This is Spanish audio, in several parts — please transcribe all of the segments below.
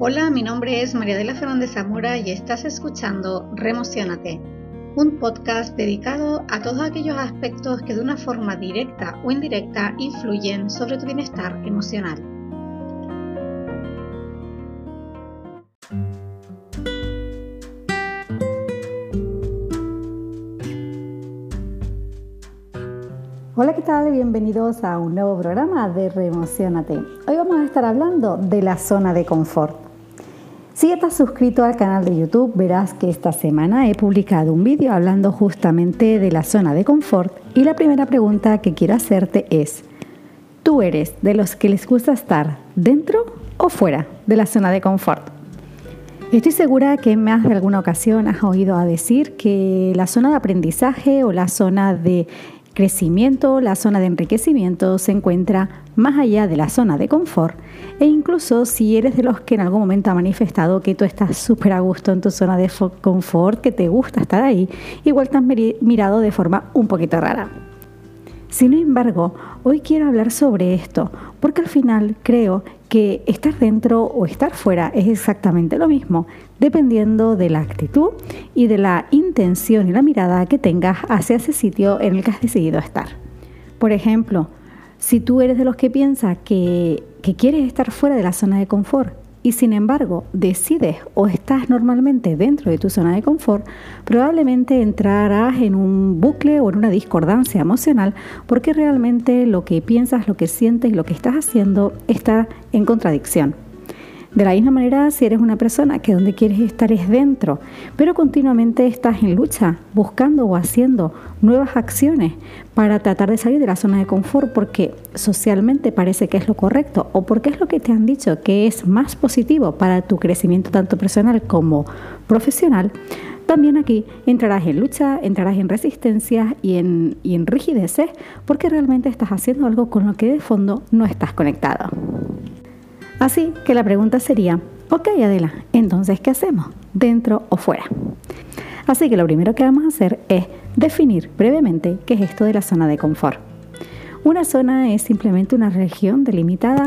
Hola, mi nombre es María de la Fernández Zamora y estás escuchando Remocionate, un podcast dedicado a todos aquellos aspectos que de una forma directa o indirecta influyen sobre tu bienestar emocional. Hola, ¿qué tal? Bienvenidos a un nuevo programa de Remocionate. Hoy vamos a estar hablando de la zona de confort. Estás suscrito al canal de YouTube, verás que esta semana he publicado un vídeo hablando justamente de la zona de confort y la primera pregunta que quiero hacerte es, ¿tú eres de los que les gusta estar dentro o fuera de la zona de confort? Estoy segura que en más de alguna ocasión has oído a decir que la zona de aprendizaje o la zona de crecimiento, la zona de enriquecimiento se encuentra más allá de la zona de confort e incluso si eres de los que en algún momento ha manifestado que tú estás súper a gusto en tu zona de confort, que te gusta estar ahí, igual te has mirado de forma un poquito rara. Sin embargo, hoy quiero hablar sobre esto, porque al final creo que estar dentro o estar fuera es exactamente lo mismo, dependiendo de la actitud y de la intención y la mirada que tengas hacia ese sitio en el que has decidido estar. Por ejemplo, si tú eres de los que piensa que, que quieres estar fuera de la zona de confort y sin embargo decides o estás normalmente dentro de tu zona de confort, probablemente entrarás en un bucle o en una discordancia emocional porque realmente lo que piensas, lo que sientes y lo que estás haciendo está en contradicción. De la misma manera, si eres una persona que donde quieres estar es dentro, pero continuamente estás en lucha, buscando o haciendo nuevas acciones para tratar de salir de la zona de confort porque socialmente parece que es lo correcto o porque es lo que te han dicho que es más positivo para tu crecimiento tanto personal como profesional, también aquí entrarás en lucha, entrarás en resistencia y en, y en rigideces porque realmente estás haciendo algo con lo que de fondo no estás conectado. Así que la pregunta sería, ok Adela, entonces ¿qué hacemos? ¿Dentro o fuera? Así que lo primero que vamos a hacer es definir brevemente qué es esto de la zona de confort. Una zona es simplemente una región delimitada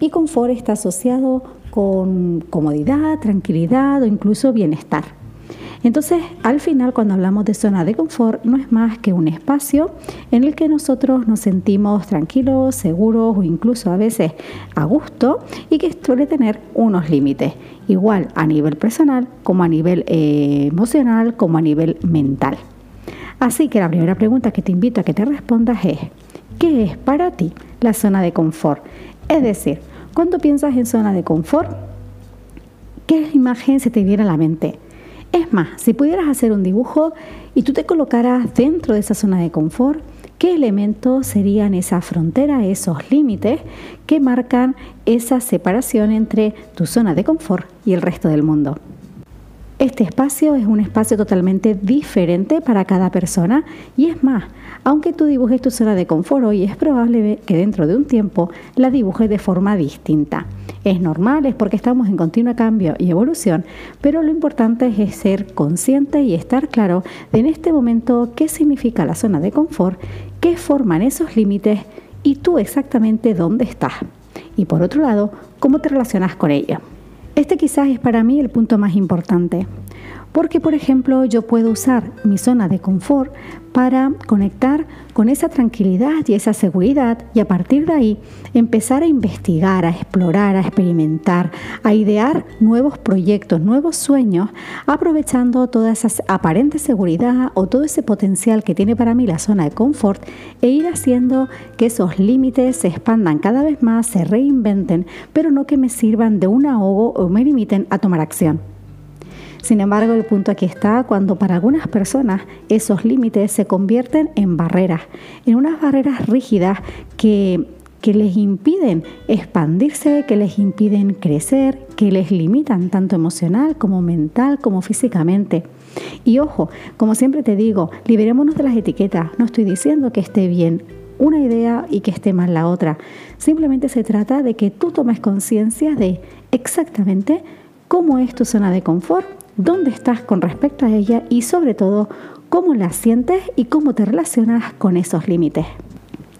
y confort está asociado con comodidad, tranquilidad o incluso bienestar. Entonces, al final, cuando hablamos de zona de confort, no es más que un espacio en el que nosotros nos sentimos tranquilos, seguros o incluso a veces a gusto y que suele tener unos límites, igual a nivel personal como a nivel eh, emocional como a nivel mental. Así que la primera pregunta que te invito a que te respondas es, ¿qué es para ti la zona de confort? Es decir, cuando piensas en zona de confort, ¿qué imagen se te viene a la mente? Es más, si pudieras hacer un dibujo y tú te colocaras dentro de esa zona de confort, ¿qué elementos serían esa frontera, esos límites que marcan esa separación entre tu zona de confort y el resto del mundo? Este espacio es un espacio totalmente diferente para cada persona y es más, aunque tú dibujes tu zona de confort hoy, es probable que dentro de un tiempo la dibujes de forma distinta. Es normal, es porque estamos en continuo cambio y evolución, pero lo importante es ser consciente y estar claro en este momento qué significa la zona de confort, qué forman esos límites y tú exactamente dónde estás. Y por otro lado, cómo te relacionas con ella. Este quizás es para mí el punto más importante, porque por ejemplo yo puedo usar mi zona de confort para conectar con esa tranquilidad y esa seguridad y a partir de ahí empezar a investigar, a explorar, a experimentar, a idear nuevos proyectos, nuevos sueños, aprovechando toda esa aparente seguridad o todo ese potencial que tiene para mí la zona de confort e ir haciendo que esos límites se expandan cada vez más, se reinventen, pero no que me sirvan de un ahogo o me limiten a tomar acción. Sin embargo, el punto aquí está cuando para algunas personas esos límites se convierten en barreras, en unas barreras rígidas que que les impiden expandirse, que les impiden crecer, que les limitan tanto emocional como mental como físicamente. Y ojo, como siempre te digo, liberémonos de las etiquetas. No estoy diciendo que esté bien una idea y que esté mal la otra. Simplemente se trata de que tú tomes conciencia de exactamente cómo es tu zona de confort dónde estás con respecto a ella y sobre todo cómo la sientes y cómo te relacionas con esos límites.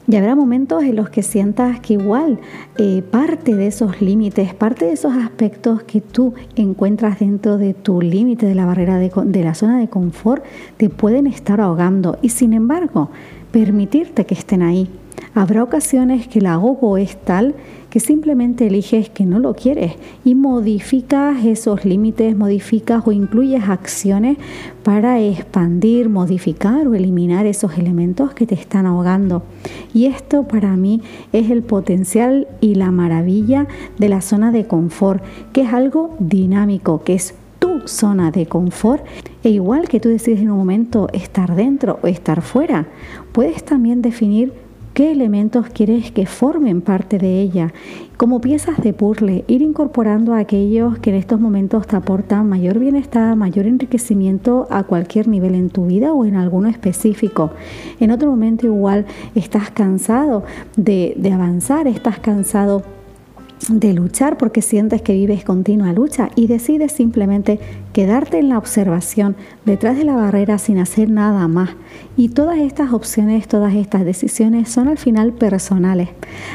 Y habrá momentos en los que sientas que igual eh, parte de esos límites, parte de esos aspectos que tú encuentras dentro de tu límite, de la barrera de, de la zona de confort, te pueden estar ahogando. Y sin embargo, permitirte que estén ahí. Habrá ocasiones que el ahogo es tal que simplemente eliges que no lo quieres y modificas esos límites, modificas o incluyes acciones para expandir, modificar o eliminar esos elementos que te están ahogando. Y esto para mí es el potencial y la maravilla de la zona de confort, que es algo dinámico, que es tu zona de confort e igual que tú decides en un momento estar dentro o estar fuera, puedes también definir qué elementos quieres que formen parte de ella. Como piezas de puzzle, ir incorporando a aquellos que en estos momentos te aportan mayor bienestar, mayor enriquecimiento a cualquier nivel en tu vida o en alguno específico. En otro momento igual estás cansado de, de avanzar, estás cansado de luchar porque sientes que vives continua lucha y decides simplemente quedarte en la observación detrás de la barrera sin hacer nada más. Y todas estas opciones, todas estas decisiones son al final personales.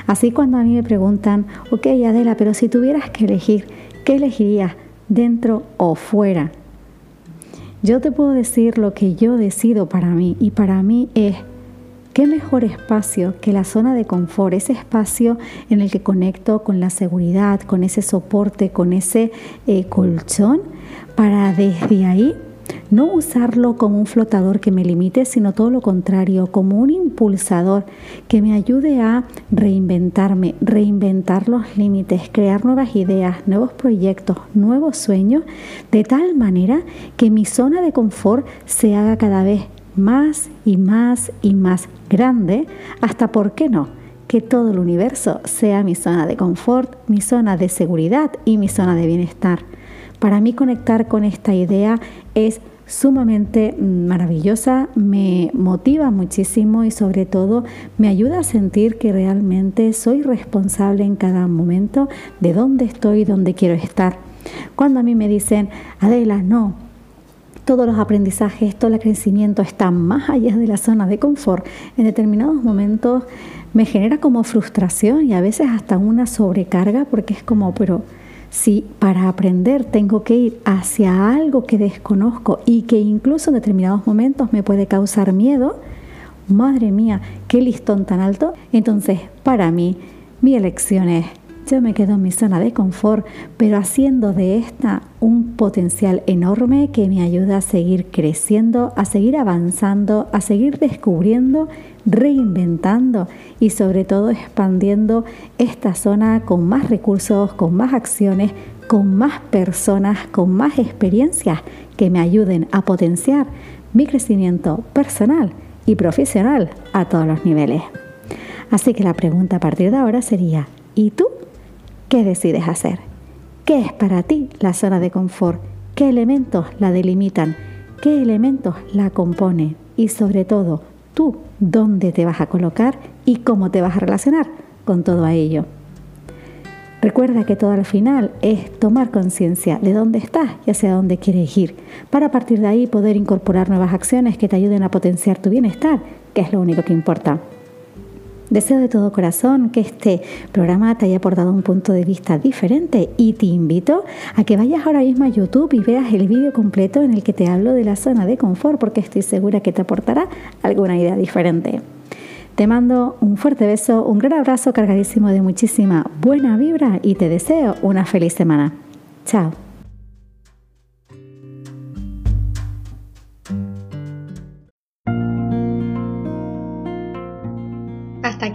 Así cuando a mí me preguntan, ok Adela, pero si tuvieras que elegir, ¿qué elegirías dentro o fuera? Yo te puedo decir lo que yo decido para mí y para mí es ¿Qué mejor espacio que la zona de confort, ese espacio en el que conecto con la seguridad, con ese soporte, con ese eh, colchón, para desde ahí no usarlo como un flotador que me limite, sino todo lo contrario, como un impulsador que me ayude a reinventarme, reinventar los límites, crear nuevas ideas, nuevos proyectos, nuevos sueños, de tal manera que mi zona de confort se haga cada vez más y más y más grande, hasta, ¿por qué no?, que todo el universo sea mi zona de confort, mi zona de seguridad y mi zona de bienestar. Para mí conectar con esta idea es sumamente maravillosa, me motiva muchísimo y sobre todo me ayuda a sentir que realmente soy responsable en cada momento de dónde estoy y dónde quiero estar. Cuando a mí me dicen, Adela, no, todos los aprendizajes, todo el crecimiento está más allá de la zona de confort, en determinados momentos me genera como frustración y a veces hasta una sobrecarga porque es como, pero si para aprender tengo que ir hacia algo que desconozco y que incluso en determinados momentos me puede causar miedo, madre mía, qué listón tan alto. Entonces, para mí, mi elección es me quedo en mi zona de confort, pero haciendo de esta un potencial enorme que me ayuda a seguir creciendo, a seguir avanzando, a seguir descubriendo, reinventando y sobre todo expandiendo esta zona con más recursos, con más acciones, con más personas, con más experiencias que me ayuden a potenciar mi crecimiento personal y profesional a todos los niveles. Así que la pregunta a partir de ahora sería, ¿y tú ¿Qué decides hacer? ¿Qué es para ti la zona de confort? ¿Qué elementos la delimitan? ¿Qué elementos la componen? Y sobre todo, tú, ¿dónde te vas a colocar y cómo te vas a relacionar con todo ello? Recuerda que todo al final es tomar conciencia de dónde estás y hacia dónde quieres ir, para a partir de ahí poder incorporar nuevas acciones que te ayuden a potenciar tu bienestar, que es lo único que importa. Deseo de todo corazón que este programa te haya aportado un punto de vista diferente y te invito a que vayas ahora mismo a YouTube y veas el vídeo completo en el que te hablo de la zona de confort porque estoy segura que te aportará alguna idea diferente. Te mando un fuerte beso, un gran abrazo cargadísimo de muchísima buena vibra y te deseo una feliz semana. Chao.